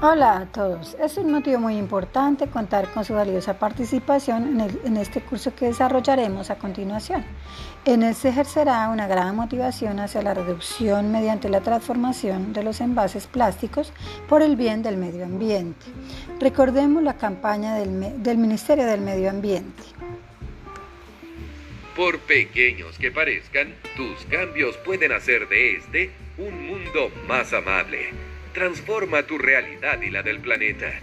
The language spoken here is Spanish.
Hola a todos. Es un motivo muy importante contar con su valiosa participación en, este curso que desarrollaremos a continuación. En él se ejercerá una gran motivación hacia la reducción mediante la transformación de los envases plásticos por el bien del medio ambiente. Recordemos la campaña del, del Ministerio del Medio Ambiente. Por pequeños que parezcan, tus cambios pueden hacer de este un mundo más amable. Transforma tu realidad y la del planeta.